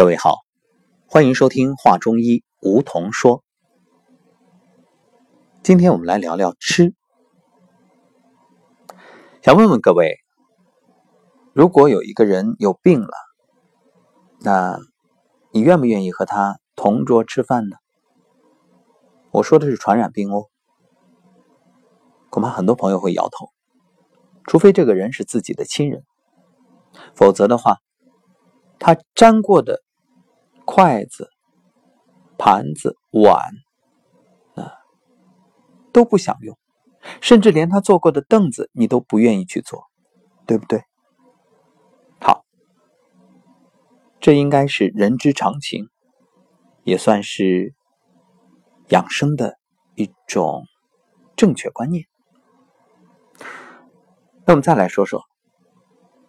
各位好，欢迎收听《话中医》，梧桐说。今天我们来聊聊吃。想问问各位，如果有一个人有病了，那你愿不愿意和他同桌吃饭呢？我说的是传染病哦，恐怕很多朋友会摇头，除非这个人是自己的亲人，否则的话。他沾过的筷子、盘子、碗啊，都不想用，甚至连他坐过的凳子，你都不愿意去坐，对不对？好，这应该是人之常情，也算是养生的一种正确观念。那我们再来说说，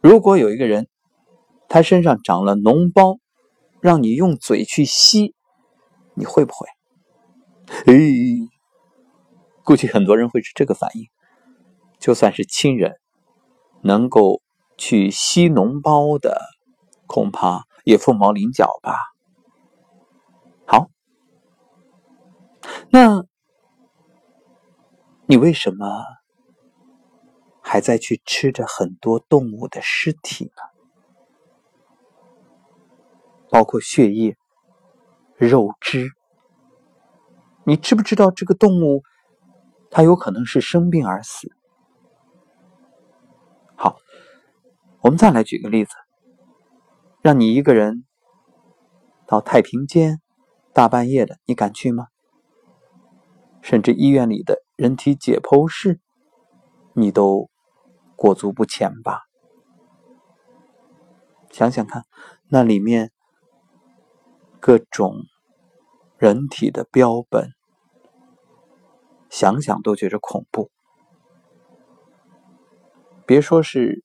如果有一个人。他身上长了脓包，让你用嘴去吸，你会不会？哎，估计很多人会是这个反应。就算是亲人，能够去吸脓包的，恐怕也凤毛麟角吧。好，那你为什么还在去吃着很多动物的尸体呢？包括血液、肉汁，你知不知道这个动物它有可能是生病而死？好，我们再来举个例子，让你一个人到太平间，大半夜的，你敢去吗？甚至医院里的人体解剖室，你都裹足不前吧？想想看，那里面。各种人体的标本，想想都觉着恐怖。别说是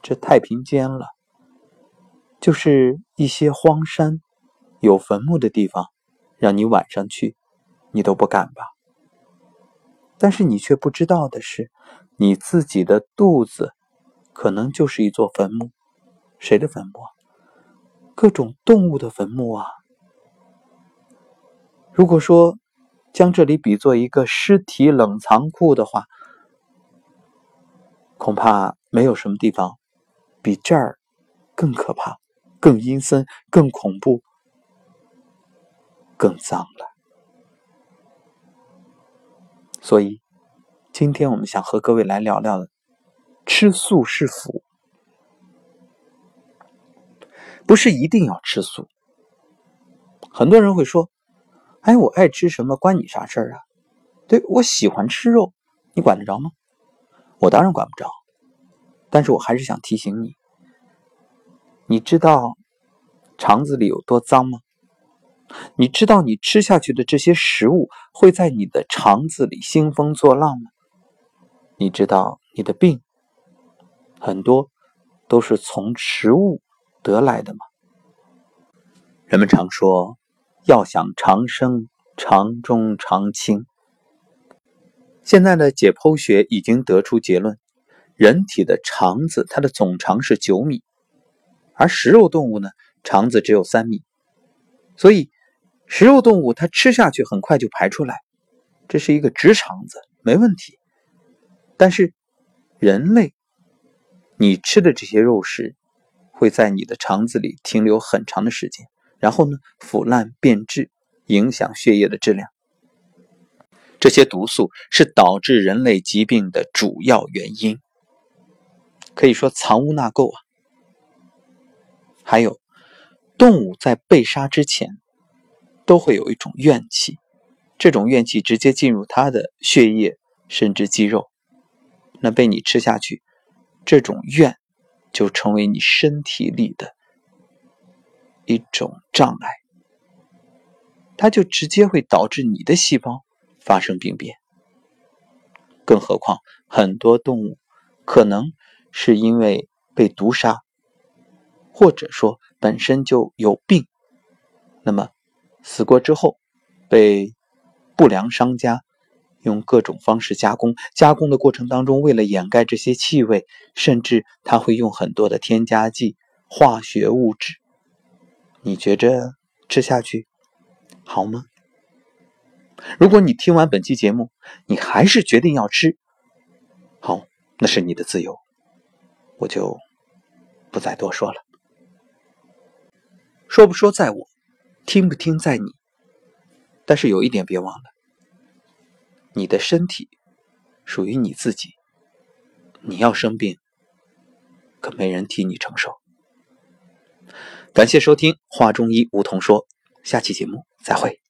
这太平间了，就是一些荒山有坟墓的地方，让你晚上去，你都不敢吧？但是你却不知道的是，你自己的肚子可能就是一座坟墓。谁的坟墓？各种动物的坟墓啊！如果说将这里比作一个尸体冷藏库的话，恐怕没有什么地方比这儿更可怕、更阴森、更恐怖、更脏了。所以，今天我们想和各位来聊聊吃素是福。不是一定要吃素。很多人会说：“哎，我爱吃什么关你啥事儿啊？”对我喜欢吃肉，你管得着吗？我当然管不着。但是我还是想提醒你：你知道肠子里有多脏吗？你知道你吃下去的这些食物会在你的肠子里兴风作浪吗？你知道你的病很多都是从食物。得来的吗？人们常说，要想长生，长中长青。现在的解剖学已经得出结论，人体的肠子它的总长是九米，而食肉动物呢，肠子只有三米，所以食肉动物它吃下去很快就排出来，这是一个直肠子，没问题。但是人类，你吃的这些肉食。会在你的肠子里停留很长的时间，然后呢腐烂变质，影响血液的质量。这些毒素是导致人类疾病的主要原因，可以说藏污纳垢啊。还有，动物在被杀之前都会有一种怨气，这种怨气直接进入它的血液甚至肌肉，那被你吃下去，这种怨。就成为你身体里的一种障碍，它就直接会导致你的细胞发生病变。更何况，很多动物可能是因为被毒杀，或者说本身就有病，那么死过之后被不良商家。用各种方式加工，加工的过程当中，为了掩盖这些气味，甚至他会用很多的添加剂、化学物质，你觉着吃下去好吗？如果你听完本期节目，你还是决定要吃，好，那是你的自由，我就不再多说了。说不说在我，听不听在你。但是有一点别忘了，你的身体属于你自己，你要生病，可没人替你承受。感谢收听《话中医梧桐说》，下期节目再会。